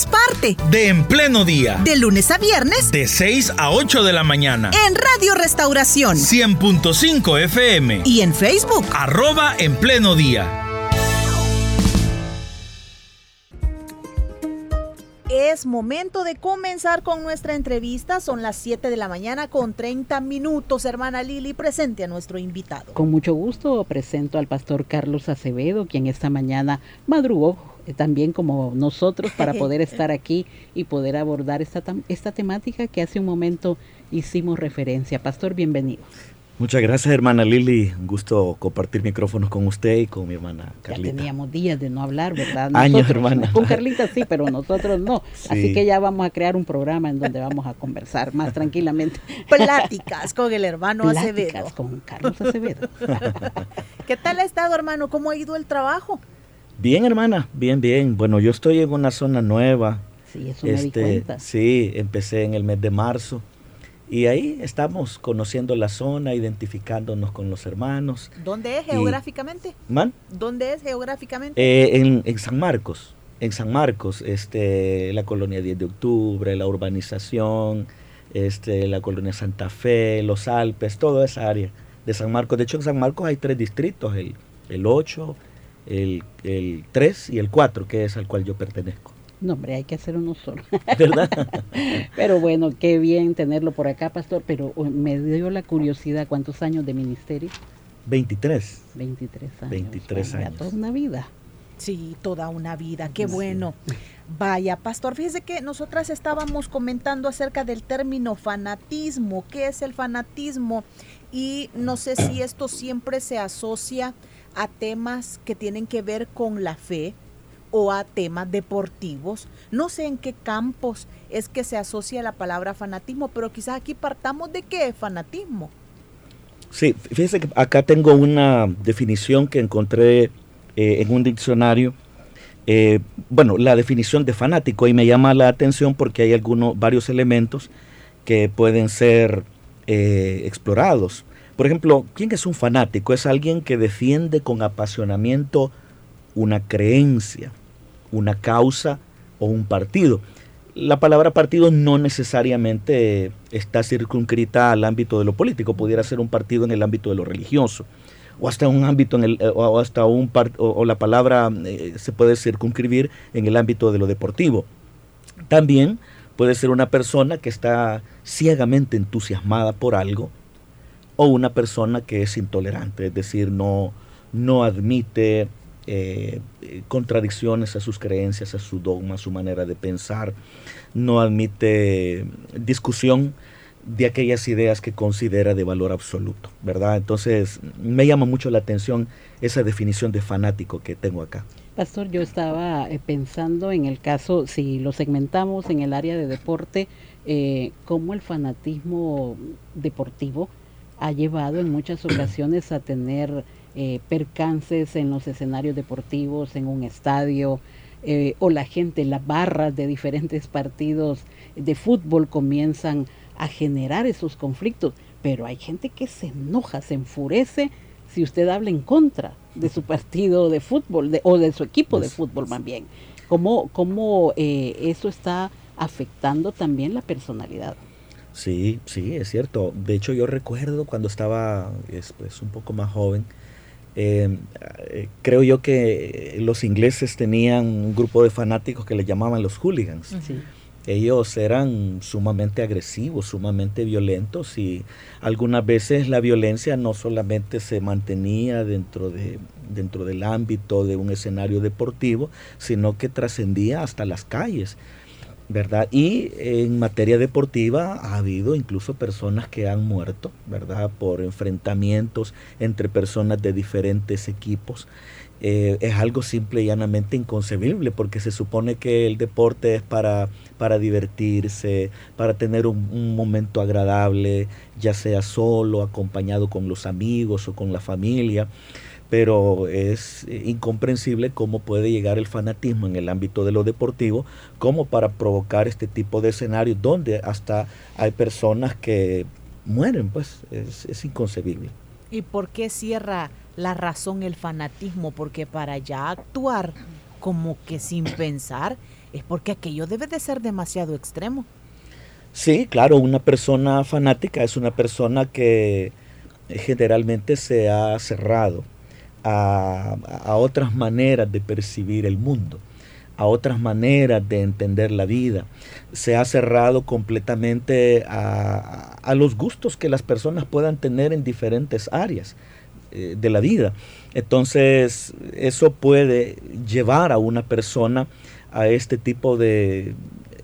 seamos parte de En Pleno Día. De lunes a viernes. De 6 a 8 de la mañana. En Radio Restauración. 100.5 FM. Y en Facebook. Arroba En Pleno Día. Es momento de comenzar con nuestra entrevista. Son las 7 de la mañana con 30 minutos. Hermana Lili, presente a nuestro invitado. Con mucho gusto presento al pastor Carlos Acevedo, quien esta mañana madrugó también como nosotros para poder estar aquí y poder abordar esta, esta temática que hace un momento hicimos referencia. Pastor, bienvenido. Muchas gracias, hermana Lili. Un gusto compartir micrófonos con usted y con mi hermana Carlita. Ya teníamos días de no hablar, ¿verdad? Años, hermana. Con Carlita sí, pero nosotros no. Así que ya vamos a crear un programa en donde vamos a conversar más tranquilamente. Pláticas con el hermano Pláticas con Carlos Acevedo. ¿Qué tal ha estado, hermano? ¿Cómo ha ido el trabajo? Bien, hermana, bien, bien. Bueno, yo estoy en una zona nueva. Sí, eso me este, Sí, empecé en el mes de marzo. Y ahí estamos conociendo la zona, identificándonos con los hermanos. ¿Dónde es geográficamente? ¿Man? ¿Dónde es geográficamente? Eh, en, en, San Marcos. En San Marcos, este, la colonia 10 de octubre, la urbanización, este, la colonia Santa Fe, los Alpes, toda esa área de San Marcos. De hecho, en San Marcos hay tres distritos, el, el 8, el, el 3 y el 4, que es al cual yo pertenezco. No, hombre, hay que hacer uno solo. ¿Verdad? pero bueno, qué bien tenerlo por acá, pastor. Pero uh, me dio la curiosidad, ¿cuántos años de ministerio? 23. 23 años. 23 años. Toda una vida. Sí, toda una vida, qué bueno. Vaya, pastor, fíjese que nosotras estábamos comentando acerca del término fanatismo. ¿Qué es el fanatismo? Y no sé si esto siempre se asocia a temas que tienen que ver con la fe o a temas deportivos. No sé en qué campos es que se asocia la palabra fanatismo, pero quizás aquí partamos de qué es fanatismo. Sí, fíjese que acá tengo una definición que encontré eh, en un diccionario. Eh, bueno, la definición de fanático y me llama la atención porque hay algunos, varios elementos que pueden ser eh, explorados. Por ejemplo, ¿quién es un fanático? Es alguien que defiende con apasionamiento una creencia, una causa o un partido. La palabra partido no necesariamente está circunscrita al ámbito de lo político, pudiera ser un partido en el ámbito de lo religioso o hasta un ámbito en el, eh, o hasta un o, la palabra eh, se puede circunscribir en el ámbito de lo deportivo. También puede ser una persona que está ciegamente entusiasmada por algo o una persona que es intolerante, es decir, no, no admite eh, contradicciones a sus creencias, a su dogma, a su manera de pensar, no admite discusión de aquellas ideas que considera de valor absoluto, ¿verdad? Entonces, me llama mucho la atención esa definición de fanático que tengo acá. Pastor, yo estaba eh, pensando en el caso, si lo segmentamos en el área de deporte, eh, cómo el fanatismo deportivo ha llevado en muchas ocasiones a tener eh, percances en los escenarios deportivos, en un estadio, eh, o la gente, las barras de diferentes partidos de fútbol comienzan a generar esos conflictos, pero hay gente que se enoja, se enfurece si usted habla en contra de su partido de fútbol o de su equipo de fútbol más bien. ¿Cómo, cómo eh, eso está afectando también la personalidad? Sí, sí, es cierto. De hecho, yo recuerdo cuando estaba pues, un poco más joven, em, eh, creo yo que los ingleses tenían un grupo de fanáticos que le llamaban los hooligans. Ellos eran sumamente agresivos, sumamente violentos y algunas veces la violencia no solamente se mantenía dentro, de, dentro del ámbito de un escenario deportivo, sino que trascendía hasta las calles. ¿verdad? Y en materia deportiva ha habido incluso personas que han muerto, ¿verdad? Por enfrentamientos entre personas de diferentes equipos. Eh, es algo simple y llanamente inconcebible porque se supone que el deporte es para, para divertirse, para tener un, momento agradable, ya sea solo, acompañado con los amigos o con la familia. pero es incomprensible cómo puede llegar el fanatismo en el ámbito de lo deportivo como para provocar este tipo de escenarios donde hasta hay personas que mueren, pues es, es inconcebible. ¿Y por qué cierra la razón el fanatismo? Porque para ya actuar como que sin pensar es porque aquello debe de ser demasiado extremo. Sí, claro, una persona fanática es una persona que generalmente se ha cerrado a, otras maneras de percibir el mundo, a otras maneras de entender la vida. Se ha cerrado completamente a, a los gustos que las personas puedan tener en diferentes áreas eh, de la vida. Entonces, eso puede llevar a una persona a este tipo de,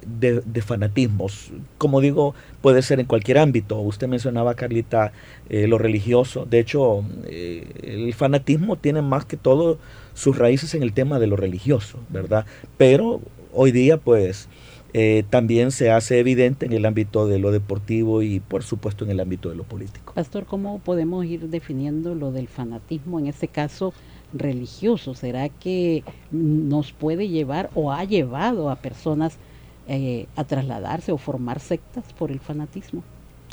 de, fanatismos. Como digo, puede ser en cualquier ámbito. Usted mencionaba, Carlita, eh, lo religioso. De hecho, eh, el fanatismo tiene más que todo sus raíces en el tema de lo religioso, ¿verdad? Pero hoy día, pues, eh, también se hace evidente en el ámbito de lo deportivo y, por supuesto, en el ámbito de lo político. Pastor, ¿cómo podemos ir definiendo lo del fanatismo en este caso? religioso? ¿Será que nos puede llevar o ha llevado a personas eh, a trasladarse o formar sectas por el fanatismo.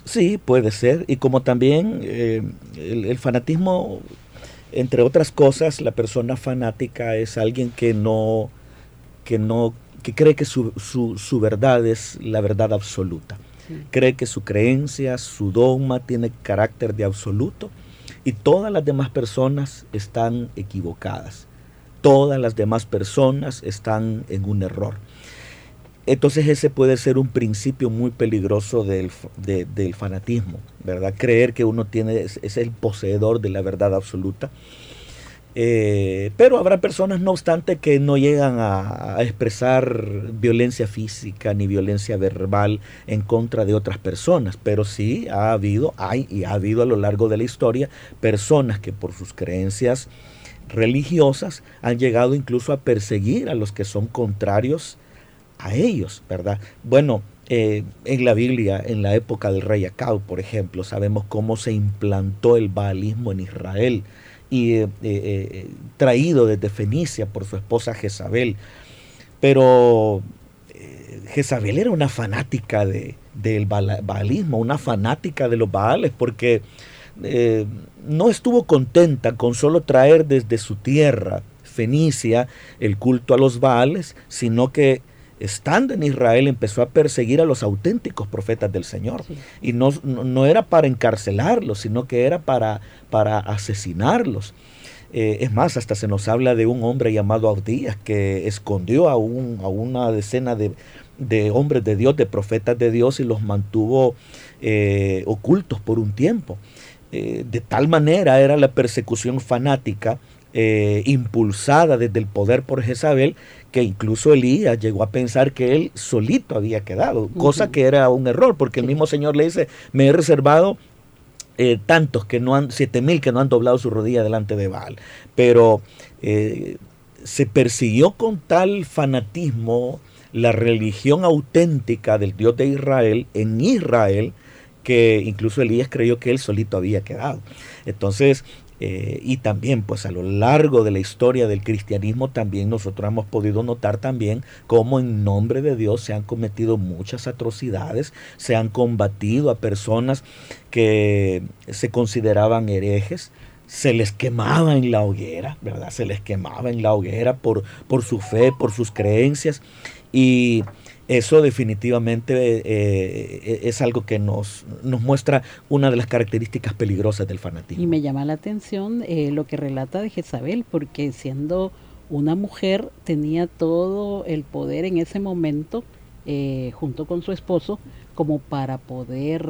Sí, puede ser. Y como también eh, el, fanatismo, entre otras cosas, la persona fanática es alguien que no, que no, que cree que su, su, verdad es la verdad absoluta. Cree que su creencia, su dogma tiene carácter de absoluto y todas las demás personas están equivocadas. Todas las demás personas están en un error. Entonces ese puede ser un principio muy peligroso del, del fanatismo, ¿verdad? Creer que uno tiene, es, el poseedor de la verdad absoluta. Eh, pero habrá personas, no obstante, que no llegan a, expresar violencia física ni violencia verbal en contra de otras personas. Pero sí ha habido, hay y ha habido a lo largo de la historia personas que por sus creencias religiosas han llegado incluso a perseguir a los que son contrarios a ellos, ¿verdad? Bueno, eh, en la Biblia, en la época del rey Acab, por ejemplo, sabemos cómo se implantó el baalismo en Israel y eh, eh, traído desde Fenicia por su esposa Jezabel. Pero Jezabel era una fanática de, del baalismo, una fanática de los baales, porque no estuvo contenta con solo traer desde su tierra, Fenicia, el culto a los baales, sino que estando en Israel, empezó a perseguir a los auténticos profetas del Señor. Y no, no, era para encarcelarlos, sino que era para, para asesinarlos. Eh, es más, hasta se nos habla de un hombre llamado Abdías que escondió a, un, a una decena de, hombres de Dios, de profetas de Dios, y los mantuvo eh, ocultos por un tiempo. Eh, de tal manera era la persecución fanática impulsada desde el poder por Jezabel que incluso Elías llegó a pensar que él solito había quedado, cosa que era un error, porque el mismo Señor le dice, me he reservado eh, tantos que no han, siete mil que no han doblado su rodilla delante de Baal. Pero eh, se persiguió con tal fanatismo la religión auténtica del Dios de Israel en Israel que incluso Elías creyó que él solito había quedado. Entonces, eh, y también pues a lo largo de la historia del cristianismo también nosotros hemos podido notar también cómo en nombre de Dios se han cometido muchas atrocidades, se han combatido a personas que se consideraban herejes, se les quemaba en la hoguera, ¿verdad? Se les quemaba en la hoguera por, por su fe, por sus creencias y eso definitivamente eh, eh, es algo que nos, nos muestra una de las características peligrosas del fanatismo. Y me llama la atención eh, lo que relata de Jezabel, porque siendo una mujer tenía todo el poder en ese momento, junto con su esposo, como para poder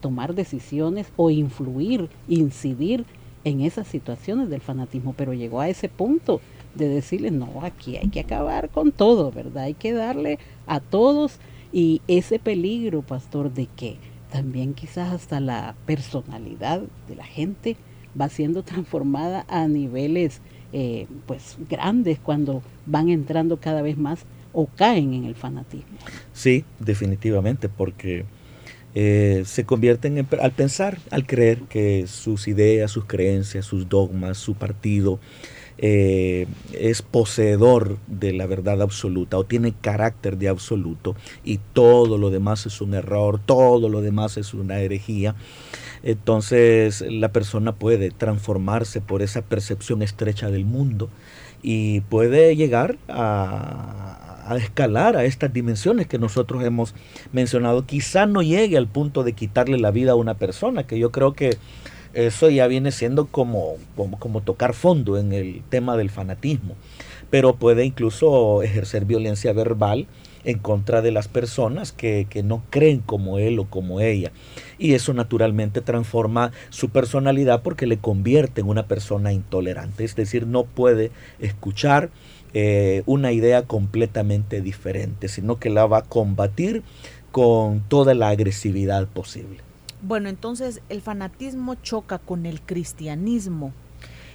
tomar decisiones o influir, incidir en esas situaciones del fanatismo, pero llegó a ese punto de decirle, no, aquí hay que acabar con todo, ¿verdad? Hay que darle a todos y ese peligro, pastor, de que también quizás hasta la personalidad de la gente va siendo transformada a niveles eh, pues grandes cuando van entrando cada vez más o caen en el fanatismo. Sí, definitivamente, porque eh, se convierten al pensar, al creer que sus ideas, sus creencias, sus dogmas, su partido eh, es poseedor de la verdad absoluta o tiene carácter de absoluto y todo lo demás es un error, todo lo demás es una herejía. Entonces la persona puede transformarse por esa percepción estrecha del mundo y puede llegar a, a escalar a estas dimensiones que nosotros hemos mencionado. Quizá no llegue al punto de quitarle la vida a una persona, que yo creo que eso ya viene siendo como, como, tocar fondo en el tema del fanatismo, pero puede incluso ejercer violencia verbal en contra de las personas que, que, no creen como él o como ella. Y eso naturalmente transforma su personalidad porque le convierte en una persona intolerante. Es decir, no puede escuchar, eh, una idea completamente diferente, sino que la va a combatir con toda la agresividad posible. Bueno, entonces el fanatismo choca con el cristianismo.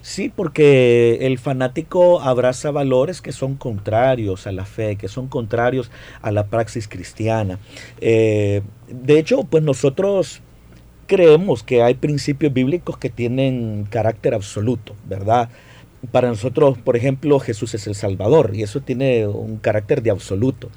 Sí, porque el fanático abraza valores que son contrarios a la fe, que son contrarios a la praxis cristiana. Eh, de hecho, pues nosotros creemos que hay principios bíblicos que tienen carácter absoluto, ¿verdad? para nosotros, por ejemplo, Jesús es el Salvador y eso tiene un carácter de absoluto.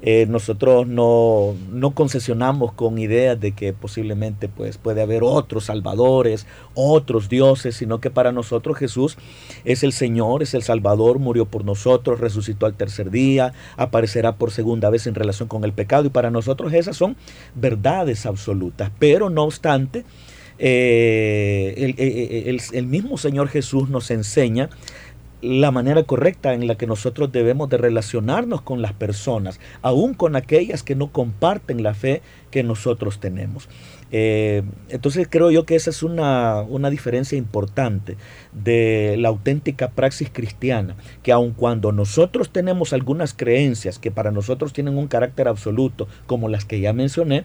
Eh, nosotros no, no, concesionamos con ideas de que posiblemente pues, puede haber otros salvadores, otros dioses, sino que para nosotros Jesús es el Señor, es el Salvador, murió por nosotros, resucitó al tercer día, aparecerá por segunda vez en relación con el pecado y para nosotros esas son verdades absolutas. Pero no obstante, eh, eh, eh, el, mismo Señor Jesús nos enseña la manera correcta en la que nosotros debemos de relacionarnos con las personas, aún con aquellas que no comparten la fe que nosotros tenemos. entonces creo yo que esa es una, una, diferencia importante de la auténtica praxis cristiana, que aun cuando nosotros tenemos algunas creencias que para nosotros tienen un carácter absoluto, como las que ya mencioné,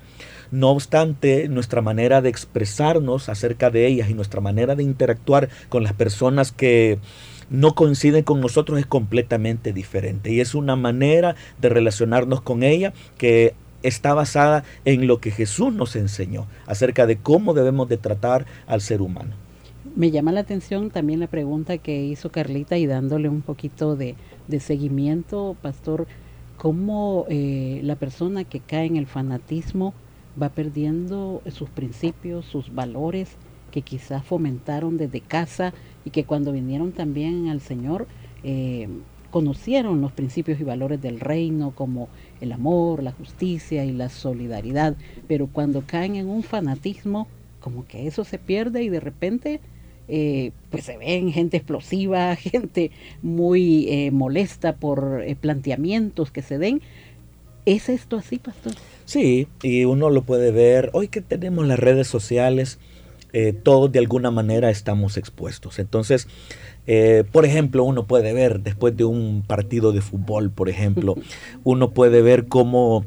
no obstante, nuestra manera de expresarnos acerca de ellas y nuestra manera de interactuar con las personas que no coinciden con nosotros es completamente diferente. Y es una manera de relacionarnos con ella que está basada en lo que Jesús nos enseñó acerca de cómo debemos de tratar al ser humano. Me llama la atención también la pregunta que hizo Carlita y dándole un poquito de, seguimiento, pastor, cómo eh, la persona que cae en el fanatismo va perdiendo sus principios, sus valores que quizás fomentaron desde casa y que cuando vinieron también al Señor eh, conocieron los principios y valores del reino como el amor, la justicia y la solidaridad, pero cuando caen en un fanatismo, como que eso se pierde y de repente eh, pues se ven gente explosiva, gente muy eh, molesta por planteamientos que se den. ¿Es esto así, pastor? Sí, y uno lo puede ver. Hoy que tenemos las redes sociales, eh, todos de alguna manera estamos expuestos. Entonces, eh, por ejemplo, uno puede ver después de un partido de fútbol, por ejemplo, uno puede ver cómo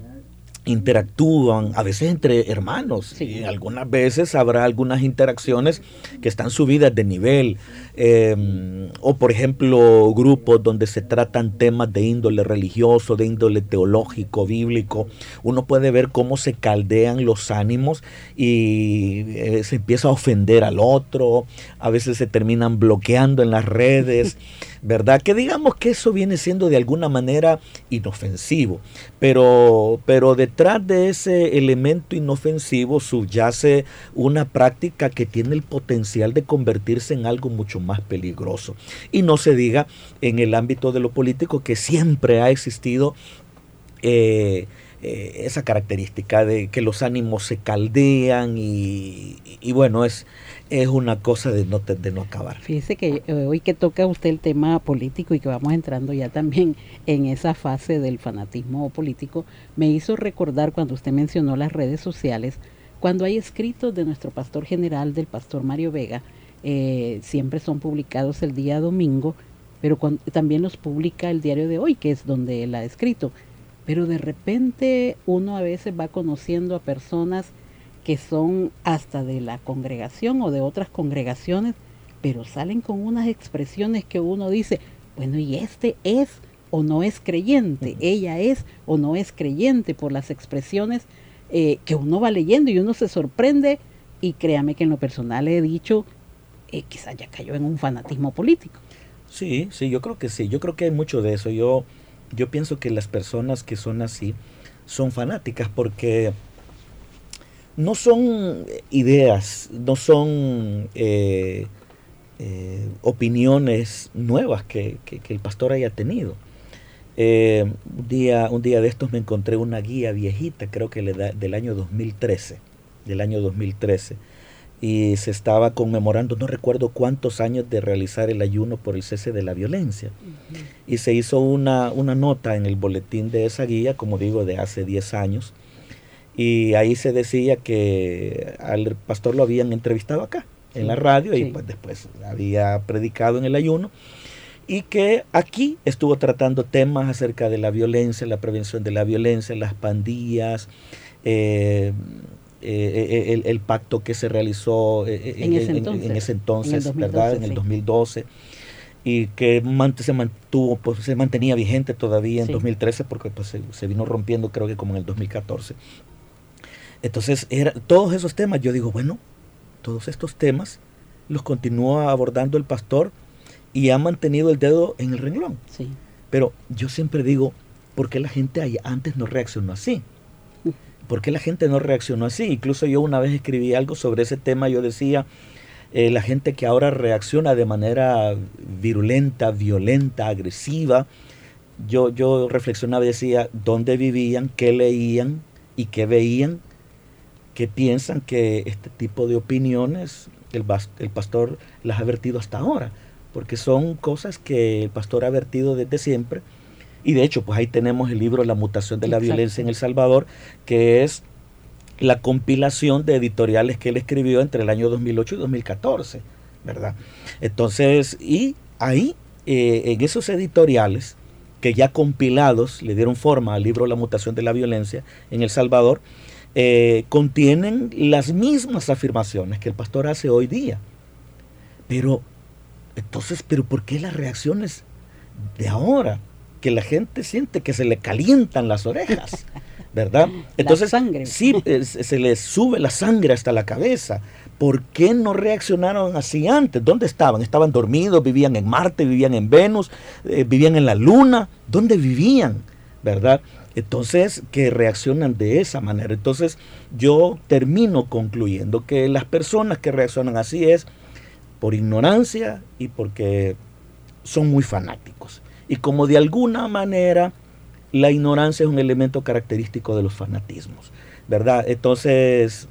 interactúan, a veces entre hermanos, y algunas veces habrá algunas interacciones que están subidas de nivel, em, o por ejemplo grupos donde se tratan temas de índole religioso, de índole teológico, bíblico, uno puede ver cómo se caldean los ánimos y eh, se empieza a ofender al otro, a veces se terminan bloqueando en las redes. ¿verdad? Que digamos que eso viene siendo de alguna manera inofensivo, pero, pero detrás de ese elemento inofensivo subyace una práctica que tiene el potencial de convertirse en algo mucho más peligroso. Y no se diga en el ámbito de lo político que siempre ha existido eh, eh, esa característica de que los ánimos se caldean y, y bueno, es, es una cosa de no, de no acabar. Fíjese que eh, hoy que toca usted el tema político y que vamos entrando ya también en esa fase del fanatismo político, me hizo recordar cuando usted mencionó las redes sociales, cuando hay escritos de nuestro pastor general, del pastor Mario Vega, eh, siempre son publicados el día domingo, pero también los publica el diario de hoy, que es donde él ha escrito. Pero de repente uno a veces va conociendo a personas que son hasta de la congregación o de otras congregaciones, pero salen con unas expresiones que uno dice, bueno, y este es o no es creyente, ella es o no es creyente por las expresiones eh, que uno va leyendo y uno se sorprende y créame que en lo personal he dicho, eh, quizás ya cayó en un fanatismo político. Sí, sí, yo creo que sí, yo creo que hay mucho de eso. Yo, yo pienso que las personas que son así son fanáticas porque no son ideas, no son eh, eh, opiniones nuevas que, el pastor haya tenido. Eh, un, día, un día de estos me encontré una guía viejita, creo que del año 2013, del año 2013, y se estaba conmemorando, no recuerdo cuántos años de realizar el ayuno por el cese de la violencia. Y se hizo una, una nota en el boletín de esa guía, como digo, de hace 10 años, y ahí se decía que al pastor lo habían entrevistado acá, en la radio, y pues después había predicado en el ayuno, y que aquí estuvo tratando temas acerca de la violencia, la prevención de la violencia, las pandillas, eh, eh, el, pacto que se realizó eh, en, ese entonces, ¿verdad? En el 2012 y que se mantuvo, pues, se mantenía vigente todavía en 2013 porque pues, se, se, vino rompiendo creo que como en el 2014. Entonces, era, todos esos temas, yo digo, bueno, todos estos temas los continúa abordando el pastor y ha mantenido el dedo en el renglón. Sí. Pero yo siempre digo, ¿por qué la gente antes no reaccionó así? ¿Por qué la gente no reaccionó así? Incluso yo una vez escribí algo sobre ese tema, yo decía, eh, la gente que ahora reacciona de manera virulenta, violenta, agresiva, yo, yo reflexionaba y decía, ¿dónde vivían? ¿Qué leían? ¿Y qué veían? Que piensan que este tipo de opiniones el, el pastor las ha vertido hasta ahora, porque son cosas que el pastor ha vertido desde siempre. Y de hecho, pues ahí tenemos el libro La mutación de la violencia en El Salvador, que es la compilación de editoriales que él escribió entre el año 2008 y 2014, ¿verdad? Entonces, y ahí, eh, en esos editoriales, que ya compilados le dieron forma al libro La mutación de la violencia en El Salvador, eh, contienen las mismas afirmaciones que el pastor hace hoy día. Pero, entonces, ¿pero por qué las reacciones de ahora? Que la gente siente que se le calientan las orejas, ¿verdad? Entonces, sangre. sí, se les sube la sangre hasta la cabeza. ¿Por qué no reaccionaron así antes? ¿Dónde estaban? ¿Estaban dormidos? ¿Vivían en Marte? ¿Vivían en Venus? Eh, ¿Vivían en la Luna? ¿Dónde vivían? ¿Verdad? Entonces, que reaccionan de esa manera. Entonces, yo termino concluyendo que las personas que reaccionan así es por ignorancia y porque son muy fanáticos. Y como de alguna manera la ignorancia es un elemento característico de los fanatismos, ¿verdad? Entonces,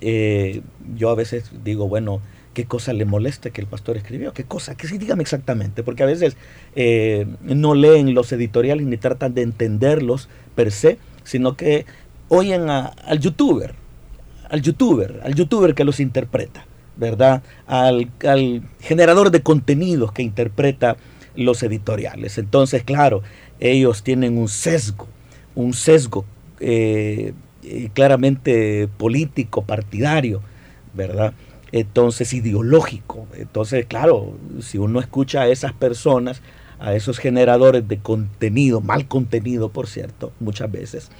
eh, yo a veces digo, bueno, qué cosa le molesta que el pastor escribió, qué cosa, que sí, dígame exactamente, porque a veces eh, no leen los editoriales ni tratan de entenderlos per se, sino que oyen al youtuber, al youtuber, al youtuber que los interpreta, ¿verdad? Al, generador de contenidos que interpreta los editoriales. Entonces, claro, ellos tienen un sesgo, un sesgo eh, claramente político, partidario, ¿verdad? Entonces ideológico. Entonces, claro, si uno escucha a esas personas, a esos generadores de contenido, mal contenido, por cierto, muchas veces,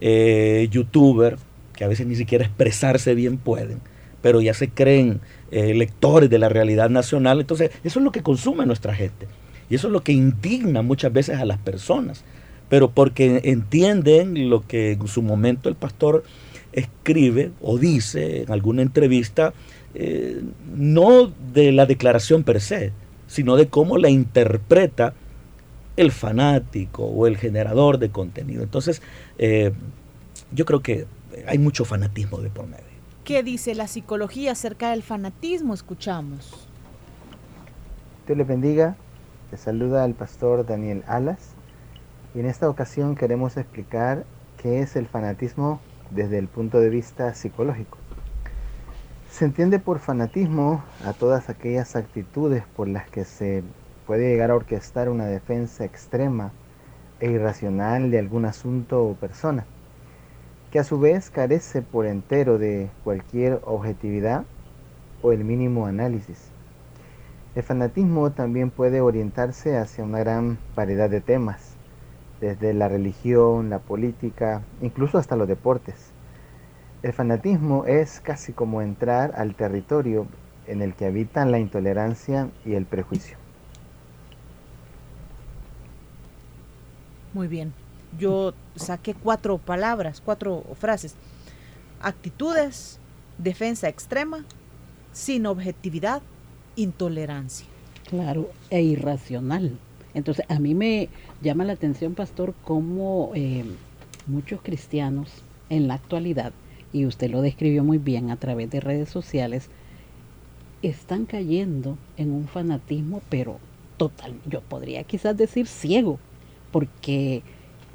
eh, youtubers, que a veces ni siquiera expresarse bien pueden, pero ya se creen eh, lectores de la realidad nacional, entonces eso es lo que consume nuestra gente. Y eso es lo que indigna muchas veces a las personas, pero porque entienden lo que en su momento el pastor escribe o dice en alguna entrevista, eh, no de la declaración per se, sino de cómo la interpreta el fanático o el generador de contenido. Entonces, eh, yo creo que hay mucho fanatismo de por medio. ¿Qué dice la psicología acerca del fanatismo? Escuchamos. Dios le bendiga. Te saluda el pastor Daniel Alas. Y en esta ocasión queremos explicar qué es el fanatismo desde el punto de vista psicológico. Se entiende por fanatismo a todas aquellas actitudes por las que se puede llegar a orquestar una defensa extrema e irracional de algún asunto o persona, que a su vez carece por entero de cualquier objetividad o el mínimo análisis. El fanatismo también puede orientarse hacia una gran variedad de temas, desde la religión, la política, incluso hasta los deportes El fanatismo es casi como entrar al territorio en el que habitan la intolerancia y el prejuicio. Muy bien. Yo saqué cuatro palabras, cuatro frases. Actitudes, defensa extrema, sin objetividad, intolerancia. Claro, e irracional. Entonces, a mí me llama la atención, pastor, cómo eh, muchos cristianos en la actualidad, y usted lo describió muy bien a través de redes sociales, están cayendo en un fanatismo, pero total, yo podría quizás decir ciego, porque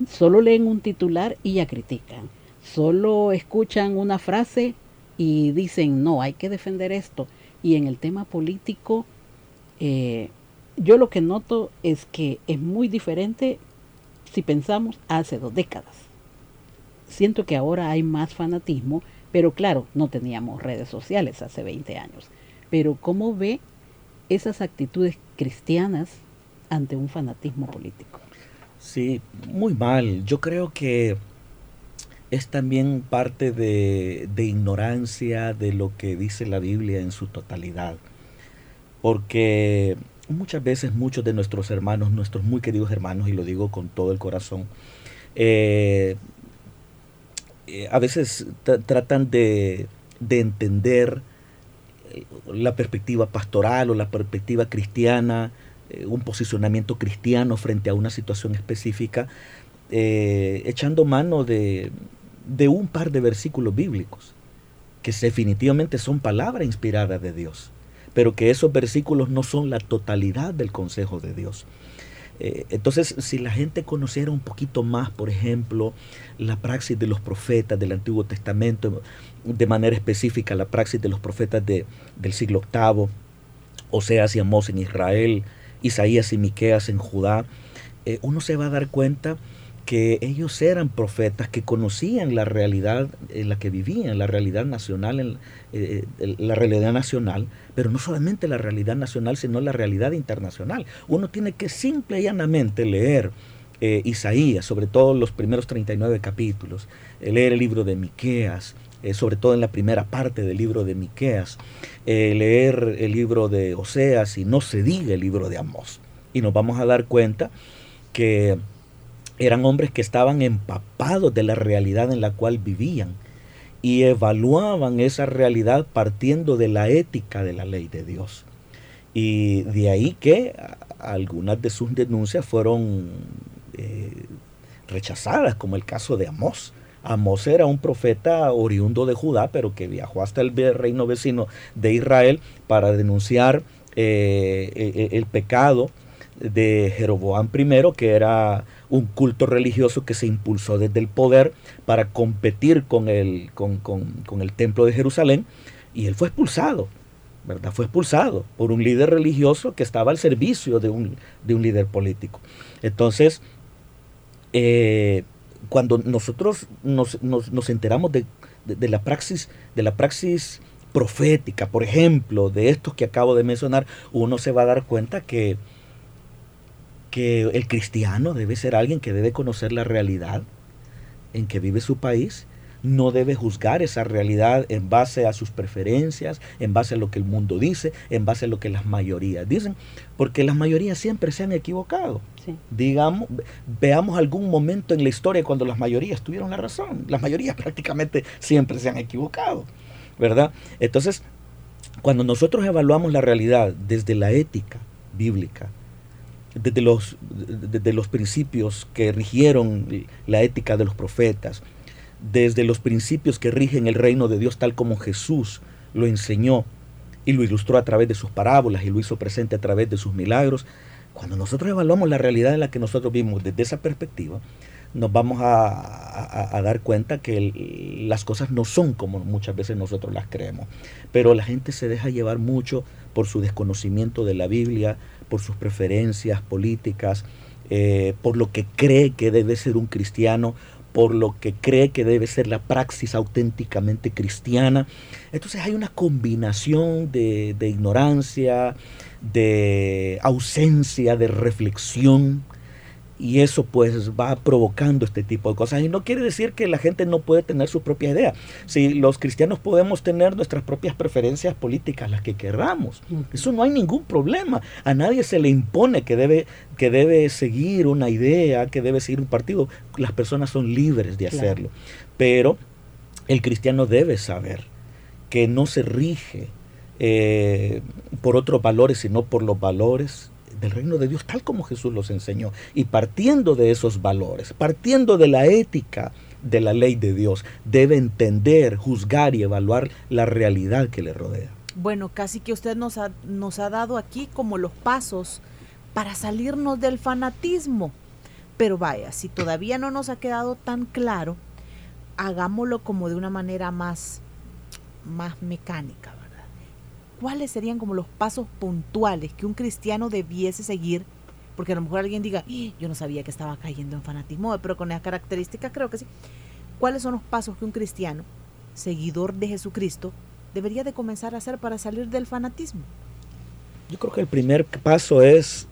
solo leen un titular y ya critican, solo escuchan una frase y dicen, no, hay que defender esto. Y en el tema político, eh, yo lo que noto es que es muy diferente si pensamos hace dos décadas. Siento que ahora hay más fanatismo, pero claro, no teníamos redes sociales hace 20 años. Pero ¿cómo ve esas actitudes cristianas ante un fanatismo político? Sí, muy mal. Yo creo que es también parte de, de, ignorancia de lo que dice la Biblia en su totalidad. Porque muchas veces muchos de nuestros hermanos, nuestros muy queridos hermanos, y lo digo con todo el corazón, eh, eh, a veces tratan de, de entender eh, la perspectiva pastoral o la perspectiva cristiana, un posicionamiento cristiano frente a una situación específica, echando mano de, de un par de versículos bíblicos, que definitivamente son palabra inspirada de Dios, pero que esos versículos no son la totalidad del consejo de Dios. Eh, entonces, si la gente conociera un poquito más, por ejemplo, la praxis de los profetas del Antiguo Testamento, de manera específica la praxis de los profetas de, del siglo VIII, Oseas y Amós en Israel, Isaías y Miqueas en Judá, eh, uno se va a dar cuenta que ellos eran profetas que conocían la realidad en la que vivían, la realidad nacional, eh, la realidad nacional, pero no solamente la realidad nacional, sino la realidad internacional. Uno tiene que simple y llanamente leer eh, Isaías, sobre todo los primeros 39 capítulos, eh, leer el libro de Miqueas, sobre todo en la primera parte del libro de Miqueas, leer el libro de Oseas y no se diga el libro de Amós. Y nos vamos a dar cuenta que eran hombres que estaban empapados de la realidad en la cual vivían y evaluaban esa realidad partiendo de la ética de la ley de Dios. Y de ahí que algunas de sus denuncias fueron eh, rechazadas, como el caso de Amós. Amós era un profeta oriundo de Judá, pero que viajó hasta el reino vecino de Israel para denunciar eh, e, e, el pecado de Jeroboam I, que era un culto religioso que se impulsó desde el poder para competir con el, con, el templo de Jerusalén, y él fue expulsado, ¿verdad? Fue expulsado por un líder religioso que estaba al servicio de un, de un líder político. Entonces, eh, cuando nosotros nos, enteramos de, de, la praxis, de la praxis profética, por ejemplo, de estos que acabo de mencionar, uno se va a dar cuenta que que el cristiano debe ser alguien que debe conocer la realidad en que vive su país, no debe juzgar esa realidad en base a sus preferencias, en base a lo que el mundo dice, en base a lo que las mayorías dicen, porque las mayorías siempre se han equivocado. Digamos, veamos algún momento en la historia cuando las mayorías tuvieron la razón. Las mayorías prácticamente siempre se han equivocado, ¿verdad? Entonces, cuando nosotros evaluamos la realidad desde la ética bíblica, desde los, desde los principios que rigieron la ética de los profetas, desde los principios que rigen el reino de Dios tal como Jesús lo enseñó y lo ilustró a través de sus parábolas y lo hizo presente a través de sus milagros. Cuando nosotros evaluamos la realidad en la que nosotros vimos desde esa perspectiva, nos vamos a, dar cuenta que las cosas no son como muchas veces nosotros las creemos. Pero la gente se deja llevar mucho por su desconocimiento de la Biblia, por sus preferencias políticas, eh, por lo que cree que debe ser un cristiano, por lo que cree que debe ser la praxis auténticamente cristiana. Entonces hay una combinación de, ignorancia, de ausencia de reflexión, y eso pues va provocando este tipo de cosas. Y no quiere decir que la gente no puede tener su propia idea. Si los cristianos podemos tener nuestras propias preferencias políticas, las que querramos, eso no hay ningún problema. A nadie se le impone que debe, que debe seguir una idea, que debe seguir un partido. Las personas son libres de hacerlo. Pero el cristiano debe saber que no se rige eh, por otros valores, sino por los valores del reino de Dios, tal como Jesús los enseñó. Y partiendo de esos valores, partiendo de la ética de la ley de Dios, debe entender, juzgar y evaluar la realidad que le rodea. Bueno, casi que usted nos ha, nos ha dado aquí como los pasos para salirnos del fanatismo. Pero vaya, si todavía no nos ha quedado tan claro, hagámoslo como de una manera más, más mecánica ¿cuáles serían como los pasos puntuales que un cristiano debiese seguir? Porque a lo mejor alguien diga, ¡Ah! yo no sabía que estaba cayendo en fanatismo, pero con esa característica creo que sí. ¿Cuáles son los pasos que un cristiano, seguidor de Jesucristo, debería de comenzar a hacer para salir del fanatismo? Yo creo que el primer paso es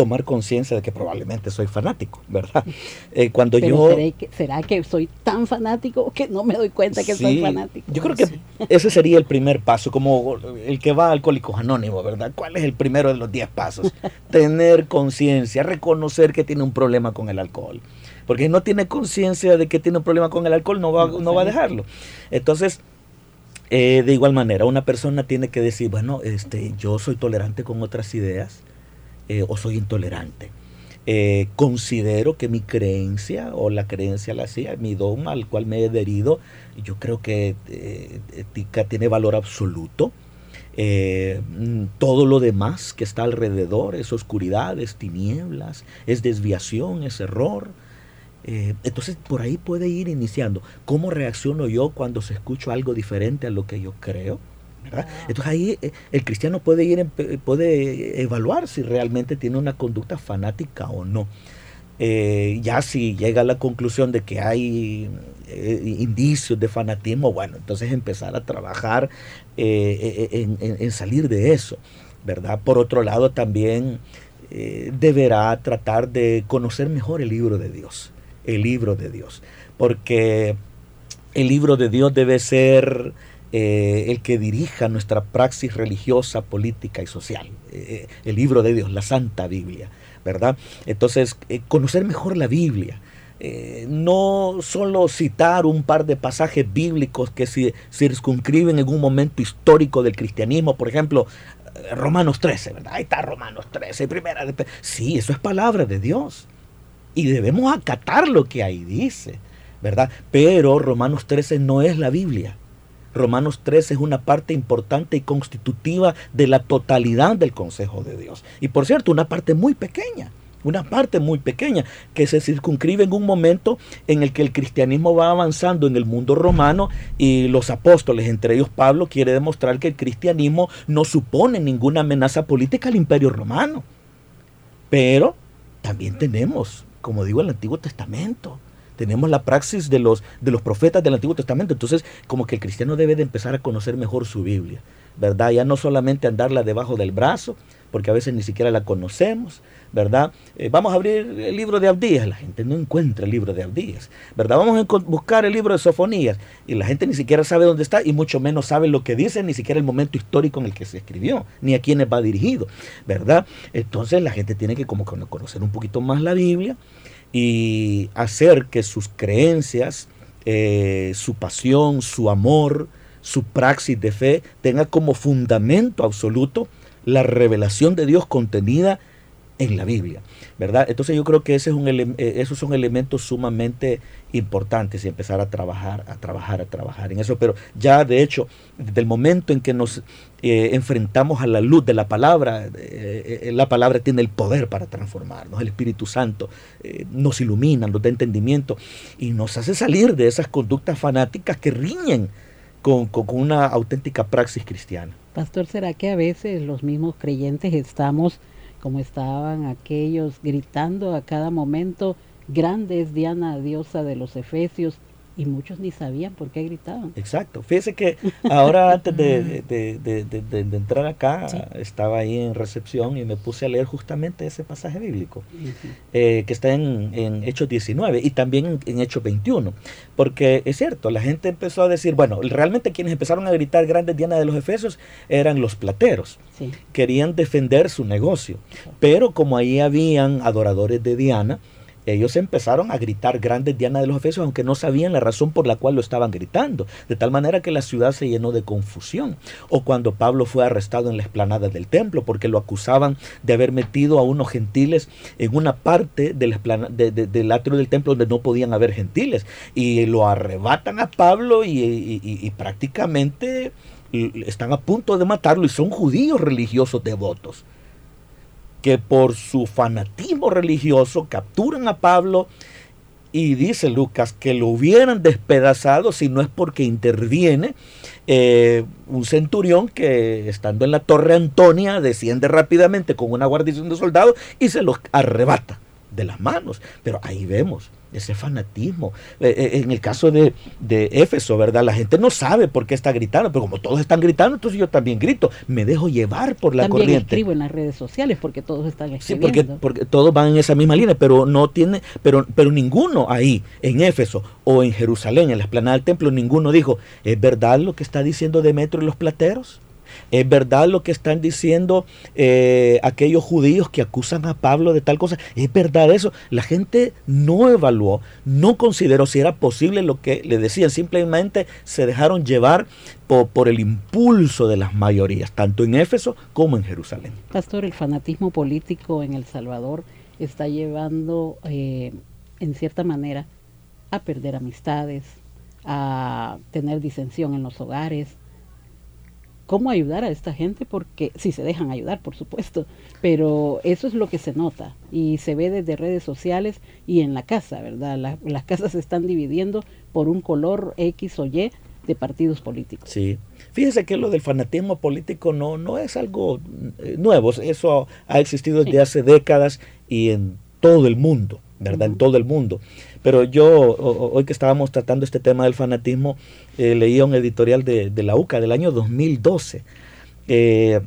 tomar conciencia de que probablemente soy fanático, ¿verdad? Eh, cuando yo... ¿será que, soy tan fanático que no me doy cuenta que soy fanático? Yo creo que ese sería el primer paso, como el que va a Alcohólicos Anónimos, ¿verdad? ¿Cuál es el primero de los 10 pasos? Tener conciencia, reconocer que tiene un problema con el alcohol. Porque si no tiene conciencia de que tiene un problema con el alcohol, no va, no va a dejarlo. Entonces, eh, de igual manera, una persona tiene que decir, bueno, este, yo soy tolerante con otras ideas, eh, o soy intolerante. Eh, considero que mi creencia o la creencia la hacía, mi dogma al cual me he adherido, yo creo que eh, tiene valor absoluto. Mm, todo lo demás que está alrededor es oscuridad, es tinieblas, es desviación, es error. entonces por ahí puede ir iniciando. ¿Cómo reacciono yo cuando se escucho algo diferente a lo que yo creo? Entonces ahí eh, el cristiano puede ir, puede evaluar si realmente tiene una conducta fanática o no. Eh, ya si llega a la conclusión de que hay eh, indicios de fanatismo, bueno, entonces empezar a trabajar en, salir de eso, ¿verdad? Por otro lado, también deberá tratar de conocer mejor el libro de Dios, el libro de Dios, porque el libro de Dios debe ser eh, el que dirija nuestra praxis religiosa, política y social. Eh, el libro de Dios, la Santa Biblia, ¿verdad? Entonces, eh, conocer mejor la Biblia. no solo citar un par de pasajes bíblicos que se circunscriben en un momento histórico del cristianismo, por ejemplo, Romanos 13, ¿verdad? Ahí está Romanos 13, primera. Sí, eso es palabra de Dios. Y debemos acatar lo que ahí dice, ¿verdad? Pero Romanos 13 no es la Biblia. Romanos 3 es una parte importante y constitutiva de la totalidad del consejo de Dios. Y por cierto, una parte muy pequeña, una parte muy pequeña que se circunscribe en un momento en el que el cristianismo va avanzando en el mundo romano y los apóstoles, entre ellos Pablo, quiere demostrar que el cristianismo no supone ninguna amenaza política al imperio romano. Pero también tenemos, como digo, el Antiguo Testamento tenemos la praxis de los, de los profetas del Antiguo Testamento. Entonces, como que el cristiano debe de empezar a conocer mejor su Biblia, ¿verdad? Ya no solamente andarla debajo del brazo, porque a veces ni siquiera la conocemos, ¿verdad? Eh, vamos a abrir el libro de Abdías, la gente no encuentra el libro de Abdías, ¿verdad? Vamos a buscar el libro de Sofonías y la gente ni siquiera sabe dónde está y mucho menos sabe lo que dice, ni siquiera el momento histórico en el que se escribió, ni a quiénes va dirigido, ¿verdad? Entonces la gente tiene que como conocer un poquito más la Biblia y hacer que sus creencias, eh, su pasión, su amor, su praxis de fe tenga como fundamento absoluto la revelación de Dios contenida en la Biblia, ¿verdad? Entonces yo creo que eh, esos son elementos sumamente importantes y empezar a trabajar, a trabajar, a trabajar en eso. Pero ya de hecho, desde el momento en que nos eh, enfrentamos a la luz de la palabra, eh, la palabra tiene el poder para transformarnos, el Espíritu Santo nos ilumina, nos da entendimiento y nos hace salir de esas conductas fanáticas que riñen con una auténtica praxis cristiana. Pastor, ¿será que a veces los mismos creyentes estamos como estaban aquellos gritando a cada momento, grande es Diana, diosa de los Efesios, y muchos ni sabían por qué gritaban. Exacto. Fíjese que ahora antes de, de, entrar acá, estaba ahí en recepción y me puse a leer justamente ese pasaje bíblico, eh, que está en, en, Hechos 19 y también en, Hechos 21. Porque es cierto, la gente empezó a decir, bueno, realmente quienes empezaron a gritar grandes Diana de los Efesios eran los plateros. Querían defender su negocio. Pero como ahí habían adoradores de Diana, ellos empezaron a gritar grandes Diana de los Efesios, aunque no sabían la razón por la cual lo estaban gritando, de tal manera que la ciudad se llenó de confusión. O cuando Pablo fue arrestado en la explanada del templo, porque lo acusaban de haber metido a unos gentiles en una parte del, del atrio del templo donde no podían haber gentiles, y lo arrebatan a Pablo y prácticamente están a punto de matarlo, y son judíos religiosos devotos que por su fanatismo religioso capturan a Pablo y dice Lucas que lo hubieran despedazado si no es porque interviene eh, un centurión que estando en la torre Antonia desciende rápidamente con una guarnición de soldados y se los arrebata de las manos. Pero ahí vemos ese fanatismo. Eh, eh, en el caso de, de, Éfeso, ¿verdad? La gente no sabe por qué está gritando, pero como todos están gritando, entonces yo también grito. Me dejo llevar por la también corriente. escribo en las redes sociales porque todos están escribiendo. Sí, porque, porque todos van en esa misma línea, pero no tiene, pero, pero ninguno ahí, en Éfeso o en Jerusalén, en la esplanada del templo, ninguno dijo, ¿es verdad lo que está diciendo Demetrio y los plateros? ¿Es verdad lo que están diciendo eh, aquellos judíos que acusan a Pablo de tal cosa? ¿Es verdad eso? La gente no evaluó, no consideró si era posible lo que le decían, simplemente se dejaron llevar por, el impulso de las mayorías, tanto en Éfeso como en Jerusalén. Pastor, el fanatismo político en El Salvador está llevando, eh, en cierta manera, a perder amistades, a tener disensión en los hogares, cómo ayudar a esta gente, porque si se dejan ayudar, por supuesto, pero eso es lo que se nota y se ve desde redes sociales y en la casa, ¿verdad? las casas se están dividiendo por un color X o Y de partidos políticos. Sí. Fíjese que lo del fanatismo político no, no es algo eh, nuevo, eso ha existido desde hace décadas y en todo el mundo, ¿verdad? En todo el mundo. Pero yo, hoy que estábamos tratando este tema del fanatismo, eh, leía un editorial de, la UCA del año 2012, eh,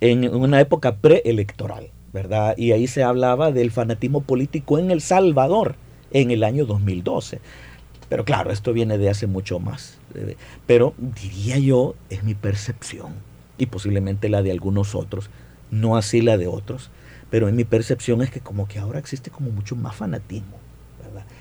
en una época preelectoral, ¿verdad? Y ahí se hablaba del fanatismo político en El Salvador en el año 2012. Pero claro, esto viene de hace mucho más. Eh, pero diría yo, es mi percepción, y posiblemente la de algunos otros, no así la de otros, pero en mi percepción es que como que ahora existe como mucho más fanatismo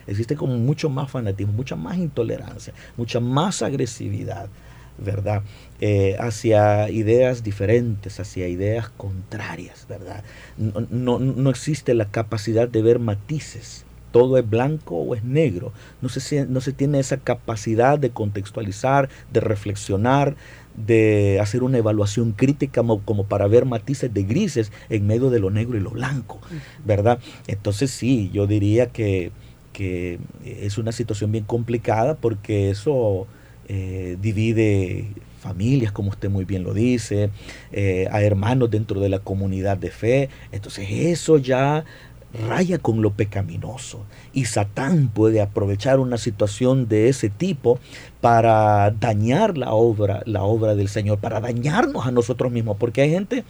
existe como mucho más fanatismo, mucha más intolerancia, mucha más agresividad, ¿verdad? Eh, hacia ideas diferentes, hacia ideas contrarias, ¿verdad? No, no, existe la capacidad de ver matices. Todo es blanco o es negro. No se, no se tiene esa capacidad de contextualizar, de reflexionar, de hacer una evaluación crítica como, como, para ver matices de grises en medio de lo negro y lo blanco, ¿verdad? Entonces sí, yo diría que que es una situación bien complicada porque eso eh, divide familias, como usted muy bien lo dice, eh, a hermanos dentro de la comunidad de fe. Entonces eso ya raya con lo pecaminoso. Y Satán puede aprovechar una situación de ese tipo para dañar la obra, la obra del Señor, para dañarnos a nosotros mismos, porque hay gente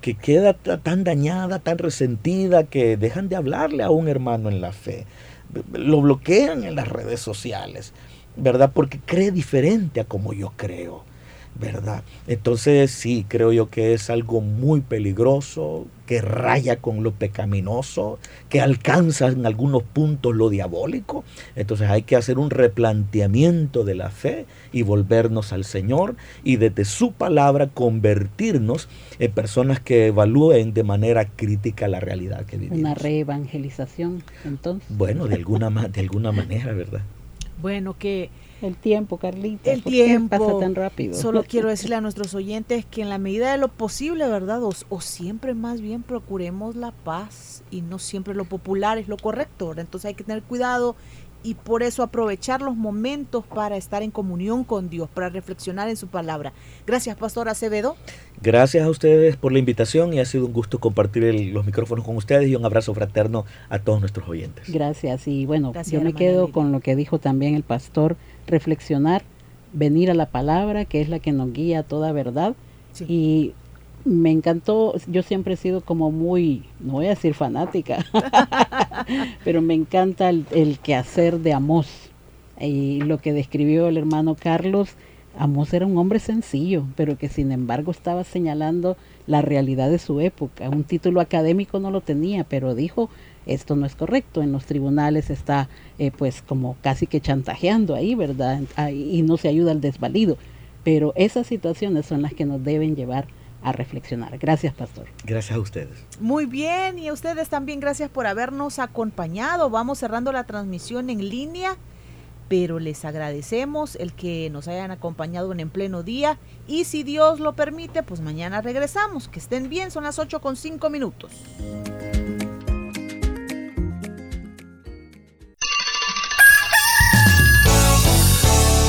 que queda tan dañada, tan resentida, que dejan de hablarle a un hermano en la fe lo bloquean en las redes sociales, ¿verdad? Porque cree diferente a como yo creo, ¿verdad? Entonces sí, creo yo que es algo muy peligroso, que raya con lo pecaminoso, que alcanza en algunos puntos lo diabólico. Entonces hay que hacer un replanteamiento de la fe y volvernos al Señor y desde su palabra convertirnos en personas que evalúen de manera crítica la realidad que vivimos. Una reevangelización, entonces. Bueno, de alguna, de alguna manera, ¿verdad? Bueno, que el tiempo, Carlita. El tiempo. pasa tan rápido? Solo quiero decirle a nuestros oyentes que en la medida de lo posible, ¿verdad? O, siempre más bien procuremos la paz y no siempre lo popular es lo correcto. Entonces hay que tener cuidado y por eso aprovechar los momentos para estar en comunión con Dios, para reflexionar en su palabra. Gracias, Pastor Acevedo. Gracias a ustedes por la invitación y ha sido un gusto compartir los micrófonos con ustedes y un abrazo fraterno a todos nuestros oyentes. Gracias y bueno, yo me quedo con lo que dijo también el pastor, reflexionar, venir a la palabra, que es la que nos guía a toda verdad y me encantó, yo siempre he sido como muy, no voy a decir fanática, pero me encanta el, el, quehacer de Amos y lo que describió el hermano Carlos. Amos era un hombre sencillo, pero que sin embargo estaba señalando la realidad de su época. Un título académico no lo tenía, pero dijo, esto no es correcto, en los tribunales está eh, pues como casi que chantajeando ahí, ¿verdad? y no se ayuda al desvalido. Pero esas situaciones son las que nos deben llevar a reflexionar. Gracias, pastor. Gracias a ustedes. Muy bien, y a ustedes también gracias por habernos acompañado. Vamos cerrando la transmisión en línea, pero les agradecemos el que nos hayan acompañado en, en pleno día y si Dios lo permite, pues mañana regresamos. Que estén bien, son las 8 con 5 minutos.